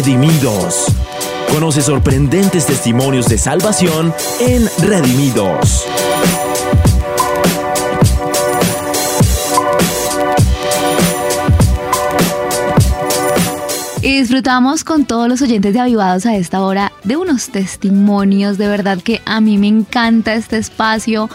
Redimidos. Conoce sorprendentes testimonios de salvación en Redimidos. Y disfrutamos con todos los oyentes de Avivados a esta hora de unos testimonios. De verdad que a mí me encanta este espacio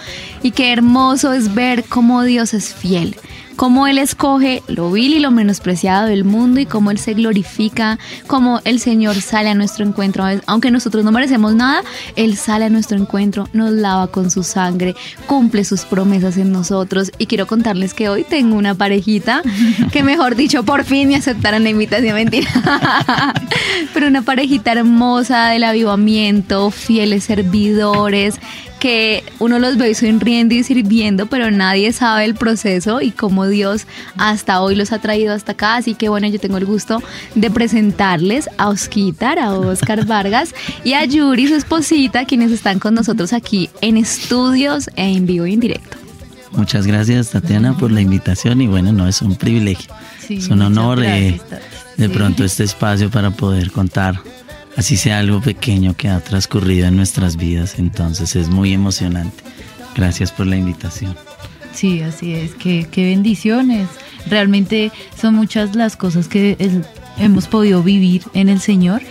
y qué hermoso es ver cómo Dios es fiel cómo Él escoge lo vil y lo menospreciado del mundo y cómo Él se glorifica, cómo el Señor sale a nuestro encuentro. Aunque nosotros no merecemos nada, Él sale a nuestro encuentro, nos lava con su sangre, cumple sus promesas en nosotros. Y quiero contarles que hoy tengo una parejita que, mejor dicho, por fin me aceptaron la invitación, mentira. Pero una parejita hermosa del avivamiento, fieles servidores que uno los ve sonriendo y sirviendo, pero nadie sabe el proceso y cómo Dios hasta hoy los ha traído hasta acá. Así que bueno, yo tengo el gusto de presentarles a Osquitar, a Oscar Vargas y a Yuri, su esposita, quienes están con nosotros aquí en estudios e en vivo y en directo. Muchas gracias Tatiana por la invitación y bueno, no es un privilegio, es un honor eh, de pronto este espacio para poder contar así sea algo pequeño que ha transcurrido en nuestras vidas. Entonces es muy emocionante. Gracias por la invitación. Sí, así es. Qué, qué bendiciones. Realmente son muchas las cosas que hemos podido vivir en el Señor,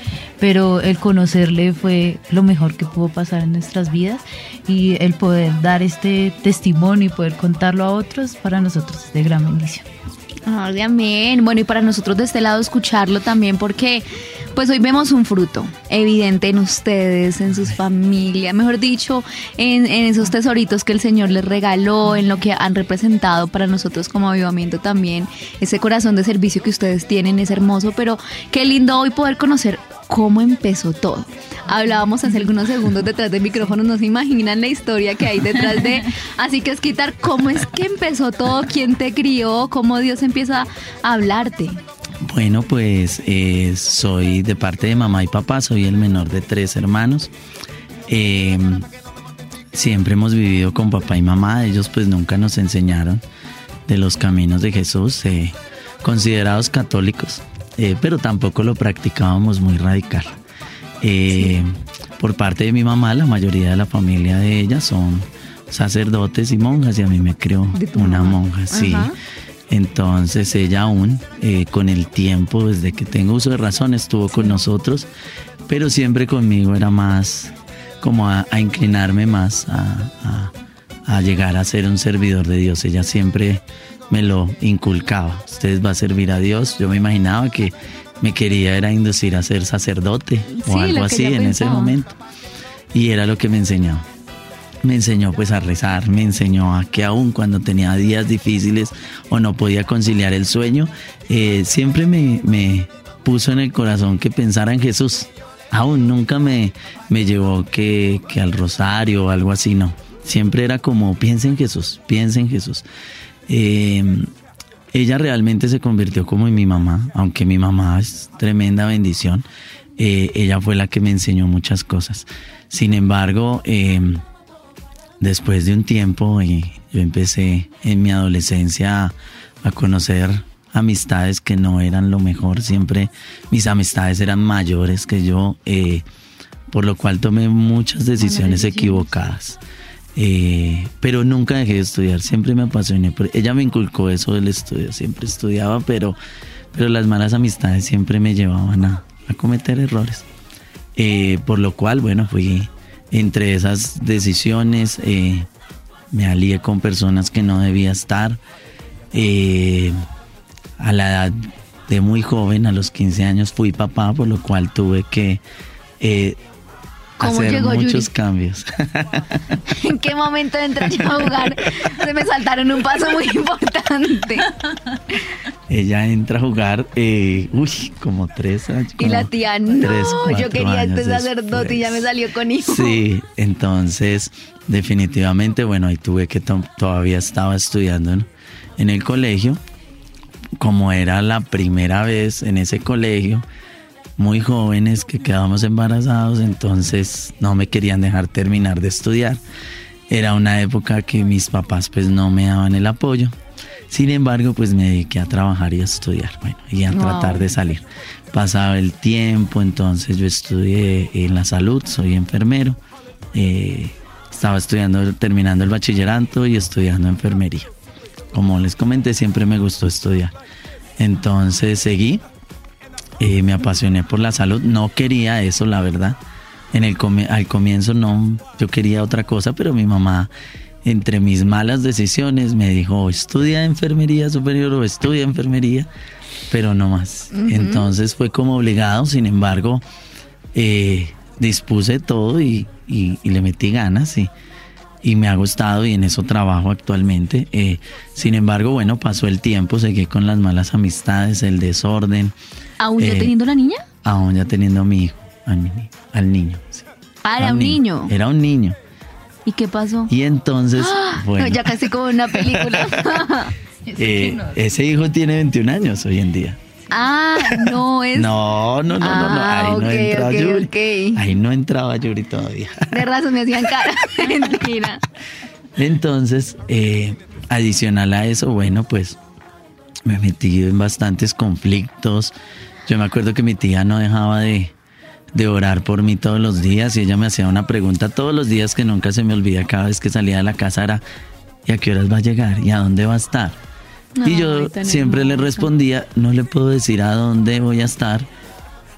pero el conocerle fue lo mejor que pudo pasar en nuestras vidas y el poder dar este testimonio y poder contarlo a otros para nosotros es de gran bendición. Amén. Bueno, y para nosotros de este lado escucharlo también porque pues hoy vemos un fruto evidente en ustedes, en sus familias, mejor dicho, en, esos tesoritos que el Señor les regaló, en lo que han representado para nosotros como avivamiento también. Ese corazón de servicio que ustedes tienen es hermoso, pero qué lindo hoy poder conocer cómo empezó todo. Hablábamos hace algunos segundos detrás del micrófono, no se imaginan la historia que hay detrás de. Así que es quitar cómo es que empezó todo, quién te crió, cómo Dios empieza a hablarte. Bueno, pues eh, soy de parte de mamá y papá, soy el menor de tres hermanos. Em, siempre hemos vivido con papá y mamá, ellos pues nunca nos enseñaron de los caminos de Jesús, eh, considerados católicos, eh, pero tampoco lo practicábamos muy radical. Por parte de mi mamá, la mayoría de la familia de ella son sacerdotes y monjas y a mí me crió una monja, sí. Entonces ella aún eh, con el tiempo, desde que tengo uso de razón, estuvo con nosotros, pero siempre conmigo era más como a, inclinarme más a, llegar a ser un servidor de Dios. Ella siempre me lo inculcaba. Usted va a servir a Dios. Yo me imaginaba que me quería era inducir a ser sacerdote o algo así en ese momento. Y era lo que me enseñaba me enseñó pues a rezar, me enseñó a que aún cuando tenía días difíciles o no podía conciliar el sueño, eh, siempre me, puso en el corazón que pensara en Jesús. Aún nunca me, me llevó que, al rosario o algo así, no. Siempre era como, piensa en Jesús, piensa en Jesús. Em, ella realmente se convirtió como en mi mamá, aunque mi mamá es tremenda bendición. Eh, ella fue la que me enseñó muchas cosas. Sin embargo, eh, después de un tiempo y yo empecé en mi adolescencia a, conocer amistades que no eran lo mejor, siempre mis amistades eran mayores que yo, eh, por lo cual tomé muchas decisiones equivocadas. Eh, pero nunca dejé de estudiar, siempre me apasioné. ella me inculcó eso del estudio, siempre estudiaba, pero, pero las malas amistades siempre me llevaban a, cometer errores. Eh, por lo cual, bueno, fui entre esas decisiones eh, me alié con personas que no debía estar. A la edad de muy joven, a los 15 años, fui papá, por lo cual tuve que eh, hacer muchos cambios. ¿En qué momento entré yo a jugar? Se me saltaron un paso muy importante. Ella entra a jugar, eh, uy, como tres años. y la tía, no, yo quería este sacerdote y ya me salió con hijo. Sí, entonces, definitivamente, bueno, ahí tuve que todavía estaba estudiando en el colegio. Como era la primera vez en ese colegio, muy jóvenes que quedábamos embarazados, entonces no me querían dejar terminar de estudiar. Era una época que mis papás pues no me daban el apoyo. Sin embargo, pues me dediqué a trabajar y a estudiar, bueno, y a tratar de salir. Pasaba el tiempo, entonces yo estudié en la salud, soy enfermero. Eh, estaba estudiando, terminando el bachillerato y estudiando enfermería. Como les comenté, siempre me gustó estudiar. Entonces seguí, eh, me apasioné por la salud. No quería eso, la verdad. En el al comienzo no, yo quería otra cosa, pero mi mamá entre mis malas decisiones me dijo, estudia enfermería superior o estudia enfermería, pero no más. Entonces fue como obligado, sin embargo, eh, dispuse todo y, le metí ganas y, y, me ha gustado y en eso trabajo actualmente. Eh, sin embargo, bueno, pasó el tiempo, seguí con las malas amistades, el desorden. ¿Aún ya eh, teniendo la niña? Aún ya teniendo mi hijo, al, niño. Ah, era un niño. Era un niño. ¿Y qué pasó? Y entonces, bueno. ya casi como una película. Eh, ese hijo tiene 21 años hoy en día. Ah, no es. No, no, no, no, ah, Ahí no entraba Yuri. Ahí no entraba Yuri todavía. De razón me hacían cara. Mentira. Entonces, eh, adicional a eso, bueno, pues me metí en bastantes conflictos. Yo me acuerdo que mi tía no dejaba de, de orar por mí todos los días y ella me hacía una pregunta todos los días que nunca se me olvida cada vez que salía de la casa era ¿y a qué horas va a llegar? ¿y a dónde va a estar? Y yo siempre le respondía no le puedo decir a dónde voy a estar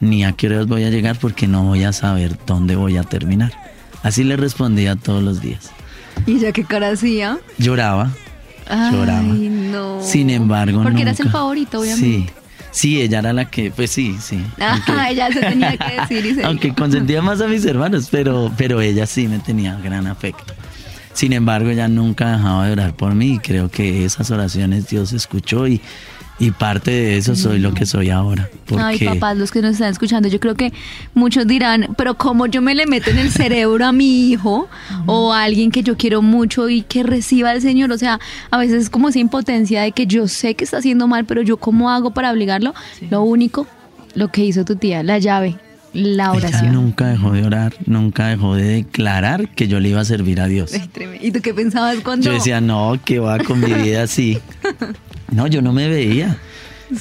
ni a qué horas voy a llegar porque no voy a saber dónde voy a terminar. Así le respondía todos los días. ¿Y ya qué cara hacía? Lloraba. lloraba. No. Sin embargo, Porque eras el favorito, obviamente. Sí. Sí, ella era la que, pues sí, sí. Ah, ella se tenía que decir. Y aunque consentía más a mis hermanos, pero, pero ella sí me tenía gran afecto. Sin embargo, ella nunca dejaba de orar por mí y creo que esas oraciones Dios escuchó y, y parte de eso soy lo que soy ahora. Ay, papás, los que nos están escuchando, yo creo que muchos dirán, pero ¿cómo yo me le meto en el cerebro a mi hijo o a alguien que yo quiero mucho y que reciba al Señor? O sea, a veces es como esa impotencia de que yo sé que está haciendo mal, pero yo ¿cómo hago para obligarlo? Lo único, lo que hizo tu tía, la llave, la oración. nunca dejó de orar, nunca dejó de declarar que yo le iba a servir a Dios. ¿Y tú qué pensabas cuando? Yo decía, no, que va con mi vida así. No, yo no me veía.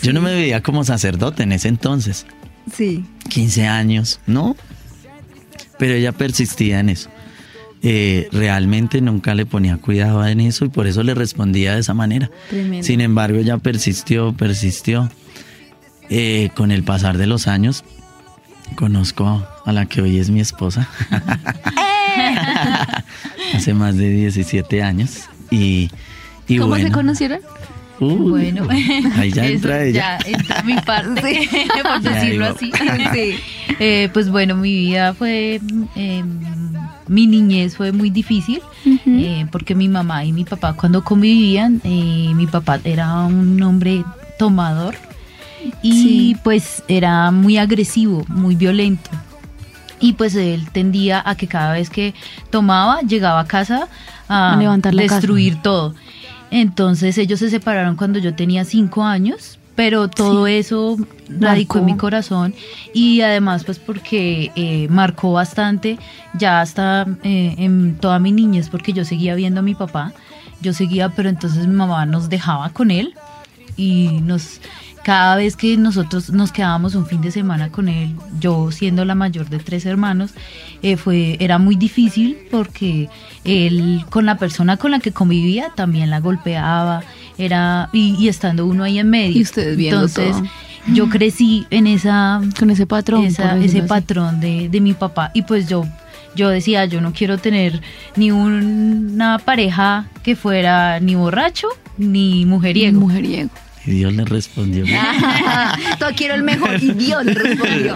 Yo no me veía como sacerdote en ese entonces. Sí. 15 años, ¿no? Pero ella persistía en eso. Eh, realmente nunca le ponía cuidado en eso y por eso le respondía de esa manera. Sin embargo, ella persistió, persistió. Eh, con el pasar de los años, conozco a la que hoy es mi esposa. Hace más de 17 años. Y, ¿Cómo se conocieron? bueno, ahí ya entra ella. Ya entra mi parte, por decirlo así. Eh, pues bueno, mi vida fue, em, mi niñez fue muy difícil, eh, porque mi mamá y mi papá cuando convivían, eh, mi papá era un hombre tomador y pues era muy agresivo, muy violento. Y pues él tendía a que cada vez que tomaba, llegaba a casa a, destruir todo. Entonces ellos se separaron cuando yo tenía cinco años, pero todo eso radicó en mi corazón y además pues porque eh, marcó bastante ya hasta eh, en toda mi niñez porque yo seguía viendo a mi papá, yo seguía, pero entonces mi mamá nos dejaba con él y nos cada vez que nosotros nos quedábamos un fin de semana con él, yo siendo la mayor de tres hermanos, eh, fue, era muy difícil porque él con la persona con la que convivía también la golpeaba, era, y, estando uno ahí en medio. Y ustedes viendo Entonces, yo crecí en esa con ese patrón ese patrón de, de, mi papá. Y pues yo yo decía yo no quiero tener ni una pareja que fuera ni borracho ni mujeriego. Mujeriego y Dios le respondió. Todo quiero el mejor y Dios le respondió.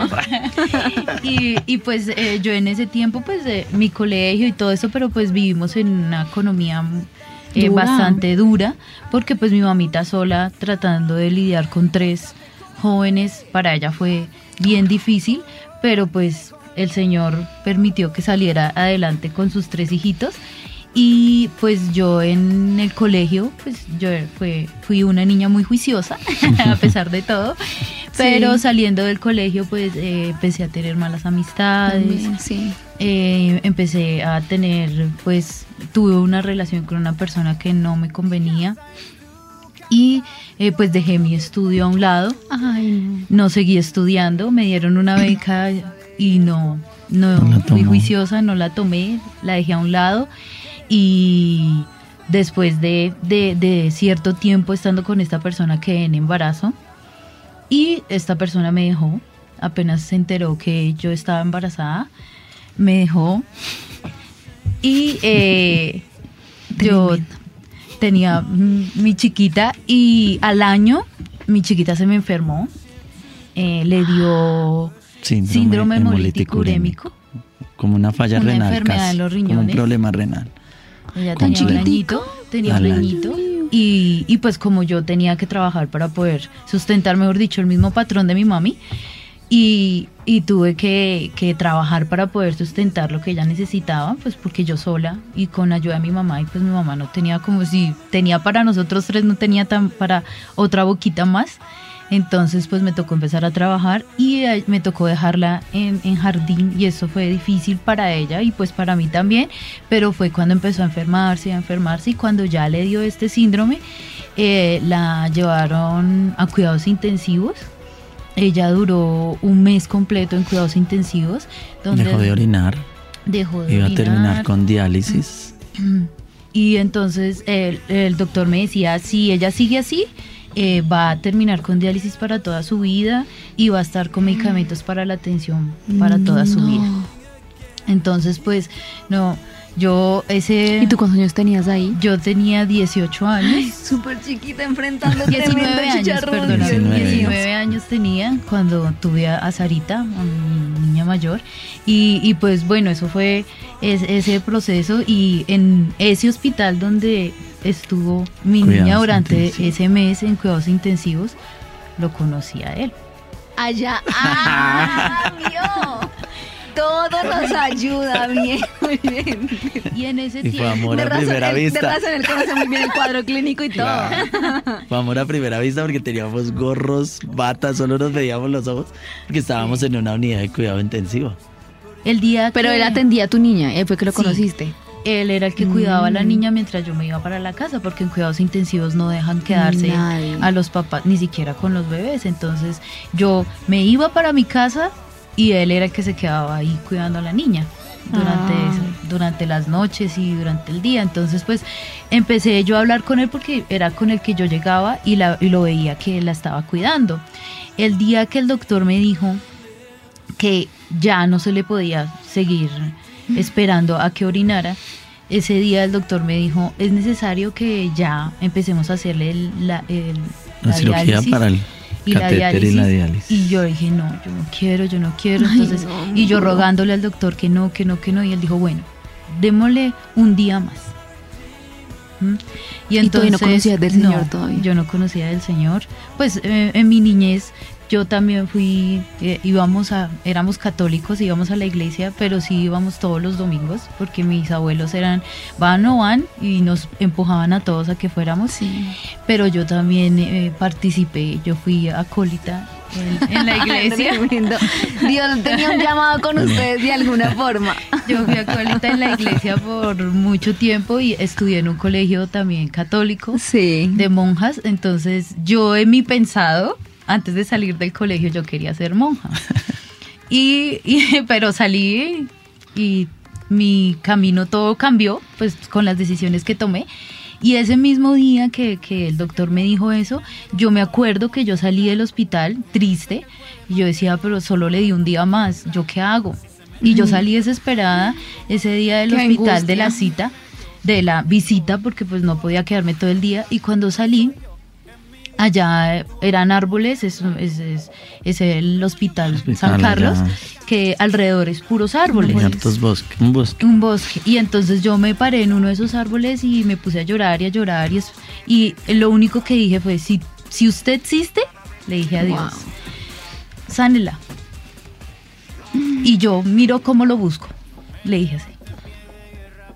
y, pues eh, yo en ese tiempo, pues mi colegio y todo eso, pero pues vivimos en una economía eh, bastante dura, porque pues mi mamita sola tratando de lidiar con tres jóvenes, para ella fue bien difícil, pero pues el Señor permitió que saliera adelante con sus tres hijitos y pues yo en el colegio, pues yo fue, fui una niña muy juiciosa, a pesar de todo. Pero saliendo del colegio, pues eh, empecé a tener malas amistades. sí. Eh, empecé a tener, pues tuve una relación con una persona que no me convenía. Y eh, pues dejé mi estudio a un lado, Ay, no seguí estudiando, me dieron una beca y no, no, No fui juiciosa, no la tomé, la dejé a un lado y después de, de- de cierto tiempo estando con esta persona quedé en embarazo y esta persona me dejó, apenas se enteró que yo estaba embarazada, me dejó y eh, yo tenía mi chiquita y al año mi chiquita se me enfermó, eh, le dio Síndrome síndrome hemolítico hemolítico urémico. Como una falla Una renal enfermedad casi, en los como un riñones. problema renal. Ella Con tenía un añito, tenía un añito. Y, y pues como yo tenía que trabajar para poder sustentar, mejor dicho, el mismo patrón de mi mami, y, y tuve que, que trabajar para poder sustentar lo que ella necesitaba, pues porque yo sola y con ayuda de mi mamá, y pues mi mamá no tenía como si tenía para nosotros tres, no tenía tan para otra boquita más. Entonces pues me tocó empezar a trabajar y eh, me tocó dejarla en, en jardín y eso fue difícil para ella y pues para mí también, pero fue cuando empezó a enfermarse, a enfermarse y cuando ya le dio este síndrome, eh, la llevaron a cuidados intensivos. Ella duró un mes completo en cuidados intensivos. Donde Dejó de orinar. dejó de Iba a terminar con diálisis. Y entonces el, el doctor me decía, si ella sigue así, eh, va a terminar con diálisis para toda su vida y va a estar con medicamentos para la atención para toda su no. vida. Entonces, pues, no, yo ese... ¿Y tú cuántos años tenías ahí? Yo tenía 18 años. Súper chiquita enfrentando 19 años, perdona, 19 19, años tenía cuando tuve a, a Sarita, a mi niña mayor, y, y pues bueno, eso fue es- ese proceso y en ese hospital donde estuvo mi Cuidados niña durante intensivos. ese mes en cuidados intensivos, lo conocí a él. Allá. ¡Ah! vio! Todo nos ayuda bien. Muy bien. Y en ese Y fue tiempo... amor De a razón, primera él- De vista. razón, él conoce muy bien el cuadro clínico y todo. Claro. Fue amor a primera vista porque teníamos gorros, batas, solo nos veíamos los ojos porque estábamos en una unidad de cuidado intensivo. El día Pero que- él atendía a tu niña, él fue que lo Sí. conociste. Él era el que cuidaba a la Mm. niña mientras yo me iba para la casa, porque en cuidados intensivos no dejan quedarse Nadie. a los papás, ni siquiera con los bebés. Entonces yo me iba para mi casa y él era el que se quedaba ahí cuidando a la niña durante, Ah. durante las noches y durante el día. Entonces pues empecé yo a hablar con él porque era con el que yo llegaba y, la, y lo veía que él la estaba cuidando. El día que el doctor me dijo que ya no se le podía seguir esperando a que orinara. Ese día el doctor me dijo, es necesario que ya empecemos a hacerle el- la, el- La, cirugía diálisis para el y la catéter y la diálisis. Y yo dije, no, yo no quiero, yo no quiero. Ay, Entonces, no, y yo no. rogándole al doctor que no, que no, que no. Y él dijo, bueno, démosle un día más. ¿Mm? ¿Y todavía no conocías del Señor no, todavía? Yo no conocía del Señor. Pues eh, en mi niñez yo también fui, eh, íbamos a, éramos católicos, íbamos a la iglesia, pero sí íbamos todos los domingos, porque mis abuelos eran, van o van, y nos empujaban a todos a que fuéramos. Sí. Pero yo también eh, participé, yo fui acólita en, en la iglesia. Dios tenía un llamado con ustedes de alguna forma. Yo fui acólita en la iglesia por mucho tiempo y estudié en un colegio también católico Sí. de monjas. Entonces yo en mi pensado, antes de salir del colegio, yo quería ser monja. Y, y- pero salí y mi camino todo cambió, pues con las decisiones que tomé. Y ese mismo día que, que el doctor me dijo eso, yo me acuerdo que yo salí del hospital triste y yo decía, pero solo le di un día más, ¿yo qué hago? Y yo salí desesperada ese día del Qué hospital de angustia. la cita, de la visita, porque pues no podía quedarme todo el día. Y cuando salí, allá eran árboles, es, es, es- es el hospital, Hospital San Carlos, allá. que alrededor es puros árboles. Hartos bosques, un bosque. Un bosque. Y entonces yo me paré en uno de esos árboles y me puse a llorar y a llorar. Y, es- y lo único que dije fue, si, si usted existe, le dije a Dios, Wow. sánela. Y yo miro cómo lo busco. Le dije así.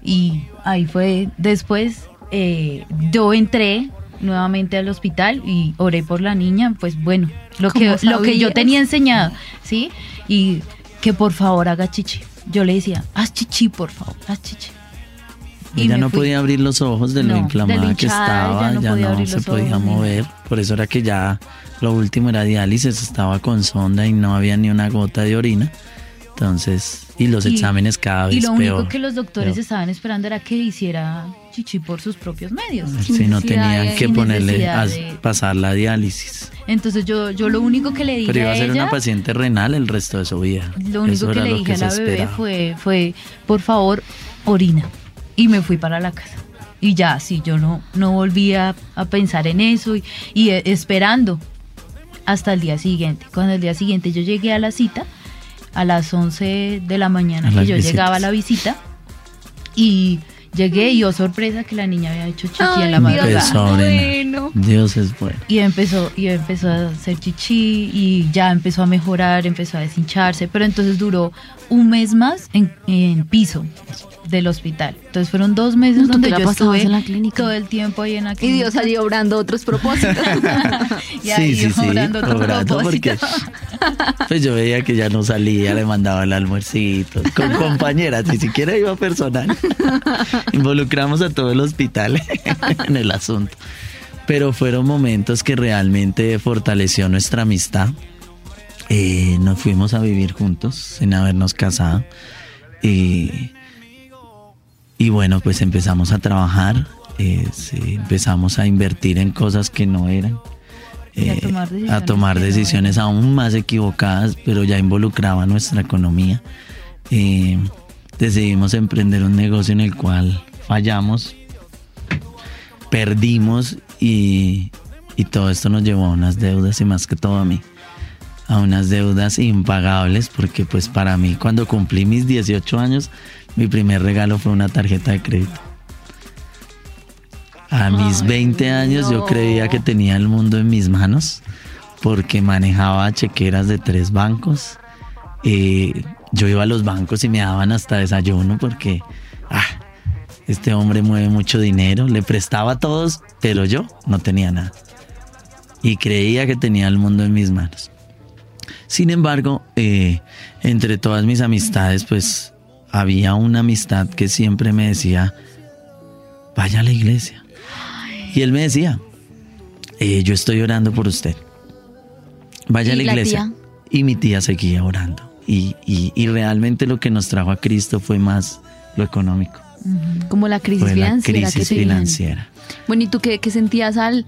Y ahí fue. Después eh, yo entré nuevamente al hospital y oré por la niña. Pues bueno, lo que, ¿Cómo lo que yo tenía enseñado, ¿sí? Y que por favor haga chichi. Yo le decía, haz chichi, por favor, haz chichi. Y ella no podía abrir los ojos de lo inflamada que estaba, ya no, se podía mover. Por eso era que ya lo último era diálisis, estaba con sonda y no había ni una gota de orina. Entonces, y los exámenes cada vez peor. Y lo único que los doctores estaban esperando era que hiciera chichi por sus propios medios. Si no tenían que ponerle a pasar la diálisis. Entonces yo, yo lo único que le dije Pero iba a, ser una paciente renal el resto de su vida. Lo único que le dije a la bebé fue, fue, por favor, orina. Y me fui para la casa. Y ya, sí, yo no, no volví a, pensar en eso y, y esperando hasta el día siguiente. Cuando el día siguiente yo llegué a la cita, a las 11 de la mañana que yo llegaba a la visita, y Llegué y oh sorpresa que la niña había hecho chichi en la madrugada. Bueno. Dios es bueno. Y empezó, y empezó a hacer chichi y ya empezó a mejorar, empezó a deshincharse, pero entonces duró un mes más en, en piso del hospital. Entonces fueron dos meses donde yo estuve en la clínica. todo el tiempo ahí en la clínica. Y Dios allí obrando otros propósitos. y ahí sí, sí, obrando sí, otros propósitos. pues yo veía que ya no salía, le mandaba el almuercito, con compañeras, ni siquiera iba personal. Involucramos a todo el hospital en el asunto. Pero fueron momentos que realmente fortaleció nuestra amistad. Eh, nos fuimos a vivir juntos sin habernos casado. Y y bueno, pues empezamos a trabajar, eh, empezamos a invertir en cosas que no eran. a tomar eh, decisiones, aún más equivocadas, pero ya involucraba nuestra economía. Eh, decidimos emprender un negocio en el cual fallamos, perdimos y, y todo esto nos llevó a unas deudas y más que todo a mí a unas deudas impagables porque pues para mí cuando cumplí mis 18 años mi primer regalo fue una tarjeta de crédito. A mis 20 años yo creía que tenía el mundo en mis manos porque manejaba chequeras de tres bancos. Eh, yo iba a los bancos y me daban hasta desayuno porque ah, este hombre mueve mucho dinero, le prestaba a todos, pero yo no tenía nada. Y creía que tenía el mundo en mis manos. Sin embargo, eh, entre todas mis amistades, pues había una amistad que siempre me decía, vaya a la iglesia. Y él me decía, eh, yo estoy orando por usted. Vaya a la iglesia. y mi tía seguía orando. Y, y, realmente lo que nos trajo a Cristo fue más lo económico. Como la crisis financiera. La crisis financiera. Bueno, ¿y tú qué, qué sentías al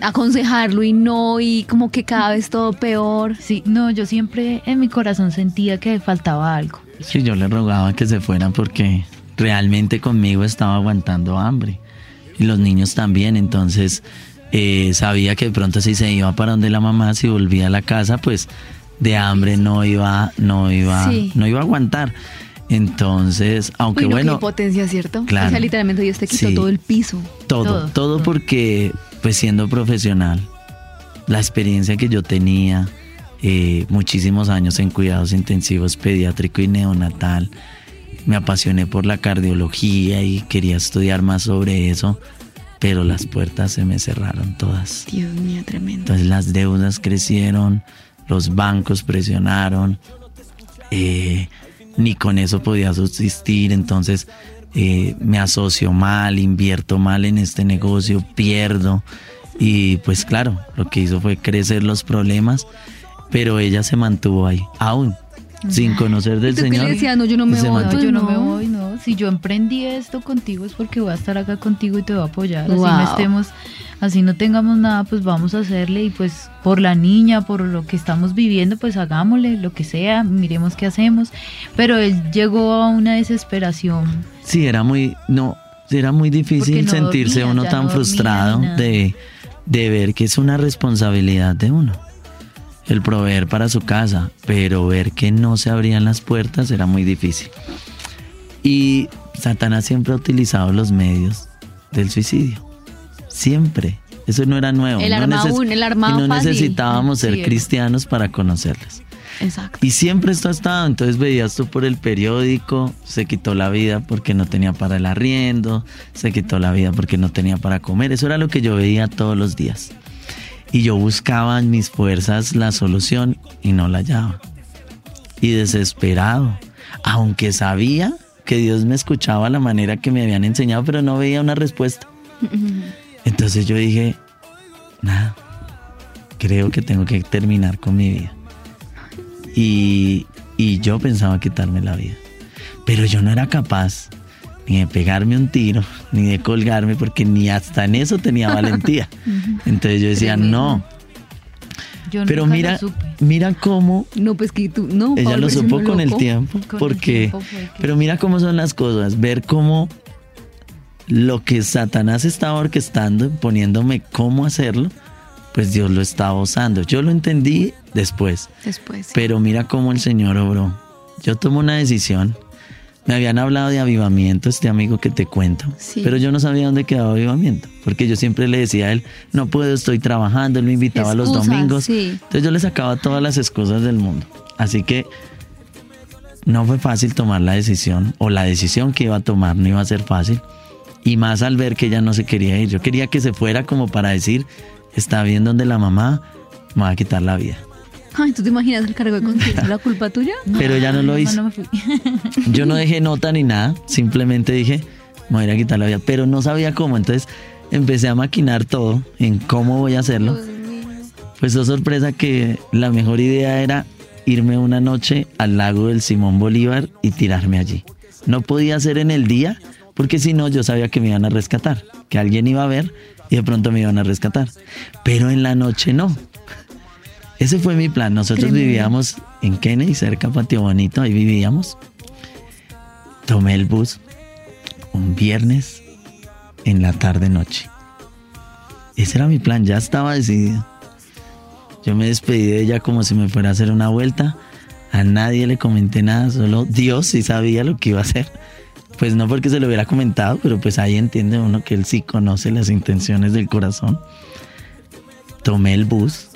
aconsejarlo y no, y como que cada vez todo peor? Sí, no, yo siempre en mi corazón sentía que faltaba algo. Sí, yo le rogaba que se fueran porque realmente conmigo estaba aguantando hambre y los niños también, entonces eh, sabía que de pronto si se iba para donde la mamá, si volvía a la casa, pues de hambre no iba, no iba, no iba a aguantar. Entonces, aunque bueno. potencia, ¿cierto? Claro. O sea, literalmente Dios te quitó todo el piso. Todo, todo, todo, porque, pues siendo profesional, la experiencia que yo tenía, eh, muchísimos años en cuidados intensivos pediátrico y neonatal. Me apasioné por la cardiología y quería estudiar más sobre eso, pero las puertas se me cerraron todas. Dios mío, tremendo. Entonces las deudas crecieron, los bancos presionaron, eh, ni con eso podía subsistir, entonces eh, me asocio mal, invierto mal en este negocio, pierdo. Y pues claro, lo que hizo fue crecer los problemas pero ella se mantuvo ahí, aún sin conocer del Señor. le decía, no, yo no me voy, no, yo no, me voy, no. Si yo emprendí esto contigo es porque voy a estar acá contigo y te voy a apoyar. Así no estemos, así no tengamos nada, pues vamos a hacerle y pues por la niña, por lo que estamos viviendo, pues hagámosle lo que sea, miremos qué hacemos. Pero él llegó a una desesperación. Sí, era muy, no, era muy difícil sentirse uno tan frustrado de, de ver que es una responsabilidad de uno el proveer para su casa, pero ver que no se abrían las puertas era muy difícil. Y Satanás siempre ha utilizado los medios del suicidio. Siempre. Eso no era nuevo. El no arma el arma y no necesitábamos ser cristianos para conocerlas. Exacto. Y siempre esto ha estado. Entonces veías tú por el periódico, se quitó la vida porque no tenía para el arriendo, se quitó la vida porque no tenía para comer. Eso era lo que yo veía todos los días. Y yo buscaba en mis fuerzas la solución y no la hallaba. Y desesperado, aunque sabía que Dios me escuchaba la manera que me habían enseñado, pero no veía una respuesta. Entonces yo dije, nada, creo que tengo que terminar con mi vida. Y, y yo pensaba quitarme la vida. Pero yo no era capaz ni de pegarme un tiro, ni de colgarme, porque ni hasta en eso tenía valentía. Entonces yo decía, no. Yo Pero nunca mira, lo supe. mira cómo No, pues que tú, no. ella Pablo, lo supo con el tiempo, Con el porque, tiempo pero mira cómo son las cosas, ver cómo lo que Satanás estaba orquestando, poniéndome cómo hacerlo, pues Dios lo estaba usando. Yo lo entendí después, Después. pero mira cómo el Señor obró. Yo tomé una decisión. Me habían hablado de avivamiento, este amigo que te cuento, Sí. pero yo no sabía dónde quedaba avivamiento, porque yo siempre le decía a él, no puedo, estoy trabajando, él me invitaba los Excusas, domingos, sí. entonces yo le sacaba todas las excusas del mundo. Así que no fue fácil tomar la decisión, o la decisión que iba a tomar no iba a ser fácil, y más al ver que ella no se quería ir. Yo quería que se fuera como para decir, está bien donde la mamá me va a quitar la vida. Ay, ¿tú te imaginas el cargo de conciencia? ¿La culpa tuya? Pero ella no lo. No fui. Yo no dejé nota ni nada, simplemente dije, me voy a ir a quitar la vida, pero no sabía cómo, entonces empecé a maquinar todo en cómo voy a hacerlo. Pues oh sorpresa que la mejor idea era irme una noche al lago del Simón Bolívar y tirarme allí. No podía ser en el día, porque si no yo sabía que me iban a rescatar, que alguien iba a ver y de pronto me iban a rescatar. Pero en la noche no. Ese fue mi plan. Nosotros Tremendo. vivíamos en Kennedy, cerca de Patio Bonito, ahí vivíamos. Tomé el bus un viernes en la tarde noche. Ese era mi plan, ya estaba decidido. Yo me despedí de ella como si me fuera a hacer una vuelta. A nadie le comenté nada, solo Dios sí sabía lo que iba a hacer. Pues no porque se lo hubiera comentado, pero pues ahí entiende uno que él sí conoce las intenciones del corazón. Tomé el bus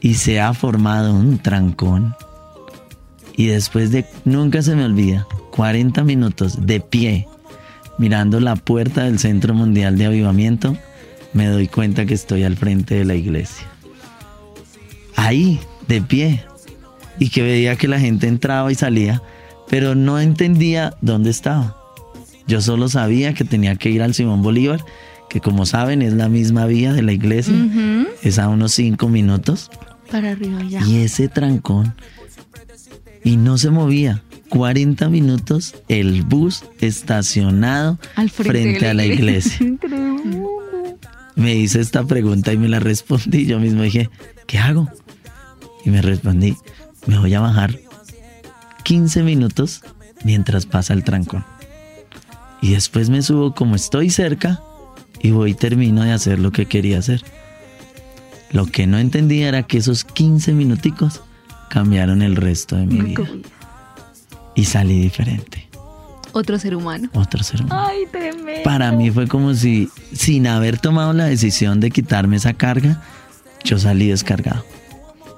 y se ha formado un trancón. Y después de, nunca se me olvida, 40 minutos de pie, mirando la puerta del Centro Mundial de Avivamiento, me doy cuenta que estoy al frente de la iglesia. Ahí, de pie. Y que veía que la gente entraba y salía, pero no entendía dónde estaba. Yo solo sabía que tenía que ir al Simón Bolívar, que como saben es la misma vía de la iglesia, es a unos cinco minutos. Para arriba ya. Y ese trancón, y no se movía. 40 minutos el bus estacionado Al frente, a la iglesia. Increíble. Me hice esta pregunta y me la respondí. Yo mismo dije, ¿qué hago? Y me respondí, me voy a bajar 15 minutos mientras pasa el trancón. Y después me subo como estoy cerca y voy y termino de hacer lo que quería hacer. Lo que no entendía era que esos 15 minuticos cambiaron el resto de mi vida. Y salí diferente. Otro ser humano. Otro ser humano. Ay, tremendo. Para mí fue como si, sin haber tomado la decisión de quitarme esa carga, yo salí descargado.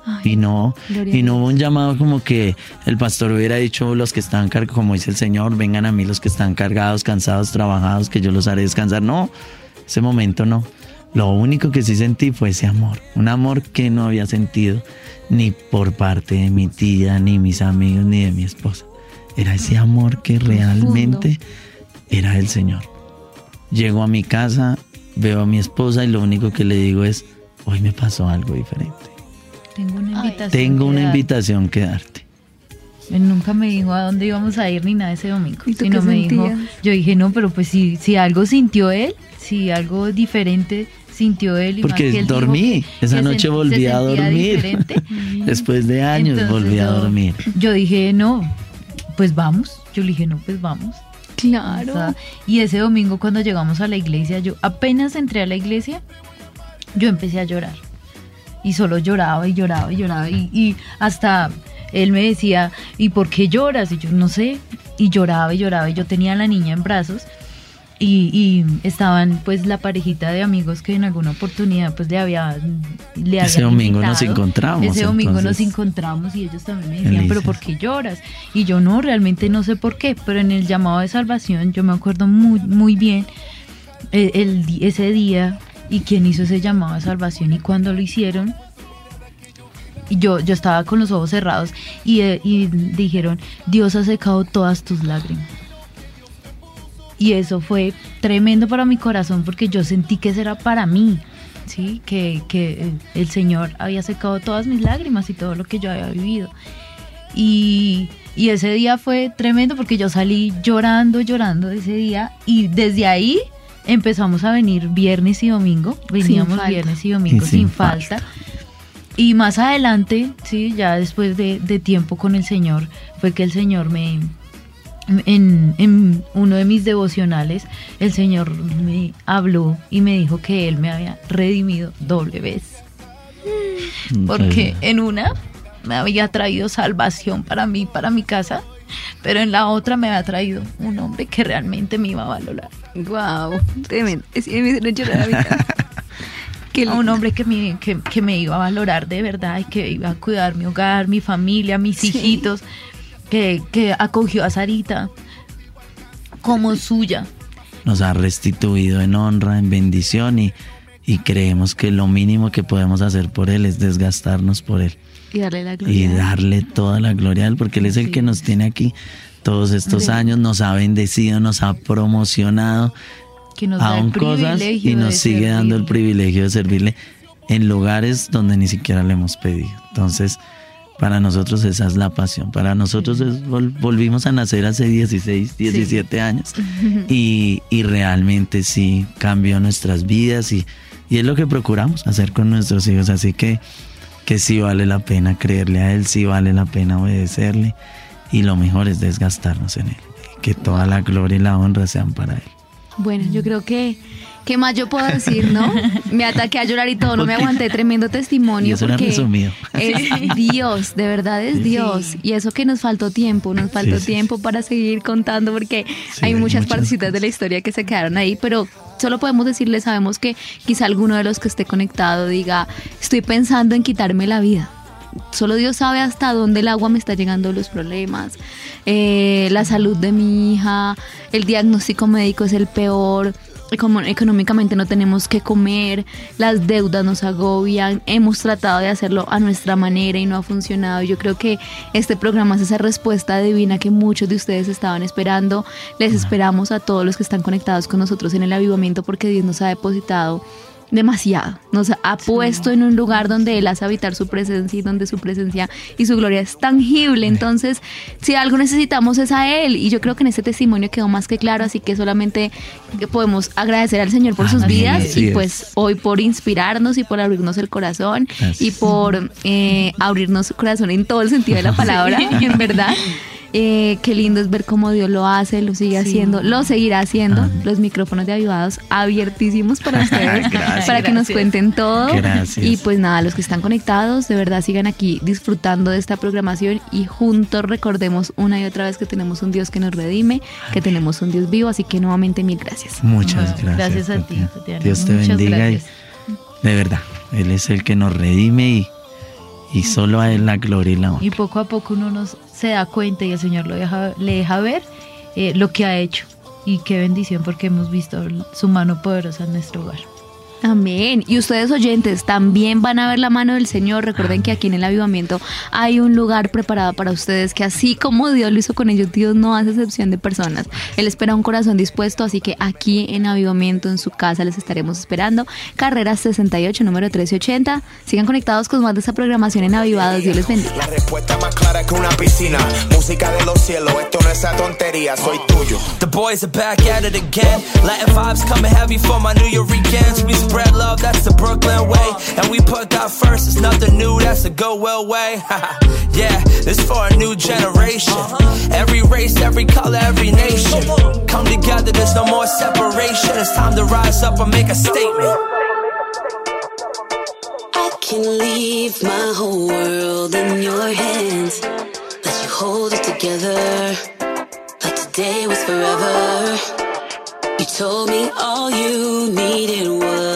Ay, Y no, y no hubo un llamado como que el pastor hubiera dicho los que están cargados, como dice el Señor, vengan a mí los que están cargados, cansados, trabajados, que yo los haré descansar. No, ese momento no. Lo único que sí sentí fue ese amor, un amor que no había sentido ni por parte de mi tía, ni mis amigos, ni de mi esposa. Era ese amor que realmente era el Señor. Llego a mi casa, veo a mi esposa y lo único que le digo es, hoy me pasó algo diferente. Tengo una Ay. invitación. Tengo que una dar. invitación que darte. Él nunca me dijo a dónde íbamos a ir ni nada ese domingo. ¿Y tú sino qué me dijo, sentías? yo dije, no, pero pues si, si algo sintió él, si algo diferente sintió él. Y Porque dormí, que- esa que noche se- volví se a dormir. Después de años Entonces, volví a dormir. Yo dije, no, pues vamos. Yo le dije, no, pues vamos. Claro. O sea, y ese domingo cuando llegamos a la iglesia, yo apenas entré a la iglesia, yo empecé a llorar. Y solo lloraba y lloraba y lloraba. Y, y hasta él me decía, ¿y por qué lloras? Y yo no sé. Y lloraba y lloraba. Y yo tenía a la niña en brazos. Y, y estaban pues la parejita de amigos que en alguna oportunidad pues le había le Ese domingo nos encontramos, ese domingo nos encontramos y ellos también me decían pero. ¿por qué lloras? y yo no realmente no sé por qué pero en el llamado de salvación yo me acuerdo muy muy bien eh, el, ese día y quién hizo ese llamado de salvación y cuando lo hicieron y yo, yo estaba con los ojos cerrados y, eh, y dijeron, Dios ha secado todas tus lágrimas. Y eso fue tremendo para mi corazón porque yo sentí que eso era para mí, ¿sí? Que, que el Señor había secado todas mis lágrimas y todo lo que yo había vivido. Y, y ese día fue tremendo porque yo salí llorando, llorando ese día y desde ahí empezamos a venir viernes y domingo, veníamos viernes y domingo sin, falta. Y más adelante, sí, ya después de, tiempo con el Señor, fue que el Señor me, en, en, uno de mis devocionales, el Señor me habló y me dijo que Él me había redimido doble vez. Porque en una me había traído salvación para mí, para mi casa, pero en la otra me había traído un hombre que realmente me iba a valorar. Wow, tremendo. Que un hombre que me, que, me iba a valorar de verdad y que iba a cuidar mi hogar, mi familia, mis hijitos, que, que acogió a Sarita como suya. Nos ha restituido en honra, en bendición y, y creemos que lo mínimo que podemos hacer por Él es desgastarnos por Él. Y darle la gloria. Y darle toda la gloria a Él, porque Él es el que nos tiene aquí todos estos años, nos ha bendecido, nos ha promocionado que nos aún cosas y nos sigue dando el privilegio de servirle en lugares donde ni siquiera le hemos pedido. Entonces, para nosotros esa es la pasión. Para nosotros volvimos a nacer hace 16, 17 años y, y, realmente sí cambió nuestras vidas y, y, es lo que procuramos hacer con nuestros hijos. Así que, que sí vale la pena creerle a Él, sí vale la pena obedecerle y lo mejor es desgastarnos en Él. Que toda la gloria y la honra sean para Él. Bueno, yo creo que ¿Qué más yo puedo decir, no? Me ataqué a llorar y todo, no me aguanté, tremendo testimonio. Eso porque resumido. Es Dios, de verdad es Dios. Y eso que nos faltó tiempo, nos faltó tiempo para seguir contando porque hay muchas, muchas de la historia que se quedaron ahí, pero solo podemos decirle, sabemos que quizá alguno de los que esté conectado diga, estoy pensando en quitarme la vida solo Dios sabe hasta dónde el agua me está llegando los problemas, eh, la salud de mi hija, el diagnóstico médico es el peor, económicamente no tenemos que comer, las deudas nos agobian, hemos tratado de hacerlo a nuestra manera y no ha funcionado. Yo creo que este programa es esa respuesta divina que muchos de ustedes estaban esperando. Les esperamos a todos los que están conectados con nosotros en el avivamiento porque Dios nos ha depositado demasiado. Nos ha puesto en un lugar donde Él hace habitar su presencia y donde su presencia y su gloria es tangible. Entonces, si algo necesitamos es a Él. Y yo creo que en este testimonio quedó más que claro, así que solamente podemos agradecer al Señor por sus vidas y pues hoy por inspirarnos y por abrirnos el corazón y por eh, abrirnos su corazón en todo el sentido de la palabra, en verdad. Eh, qué lindo es ver cómo Dios lo hace, lo sigue haciendo, lo seguirá haciendo. Los micrófonos de Avivados abiertísimos para ustedes, para que nos cuenten todo. Y pues nada, los que están conectados, de verdad sigan aquí disfrutando de esta programación y juntos recordemos una y otra vez que tenemos un Dios que nos redime, que tenemos un Dios vivo. Así que nuevamente mil gracias. Muchas gracias. Gracias a ti, Dios te bendiga. Y, de verdad, Él es el que nos redime y y solo a Él la gloria y la honra. Y poco a poco uno nos se da cuenta y el Señor lo deja, le deja ver eh, lo que ha hecho. Y qué bendición porque hemos visto su mano poderosa en nuestro hogar. Amén. Y ustedes oyentes también van a ver la mano del Señor. Recuerden que aquí en el avivamiento hay un lugar preparado para ustedes que así como Dios lo hizo con ellos, Dios no hace excepción de personas. Él espera un corazón dispuesto, así que aquí en avivamiento, en su casa, les estaremos esperando. Carrera 68, número 1380. Sigan conectados con más de esta programación en Avivados. Dios les bendiga. La respuesta más clara que una piscina. Música de los cielos, esto no es tontería, soy tuyo. The boys are back at it again. Latin vibes coming heavy for my New York weekends. Spread love, that's the Brooklyn way. And we put God first, it's nothing new, that's the go well way. yeah, this for a new generation. Uh-huh. Every race, every color, every nation. Come together, there's no more separation. It's time to rise up and make a statement. I can leave my whole world in your hands. Let you hold it together. Like today was forever. You told me all you needed was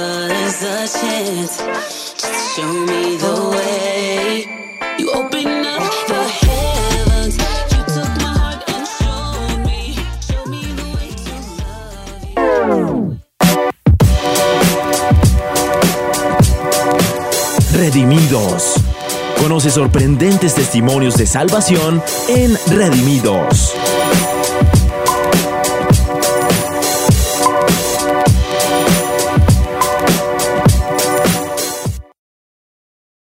a chance. Just show me the way. You opened up the heavens. You took my heart and showed me, showed me the way to love. Redimidos. Conoce sorprendentes testimonios de salvación en Redimidos.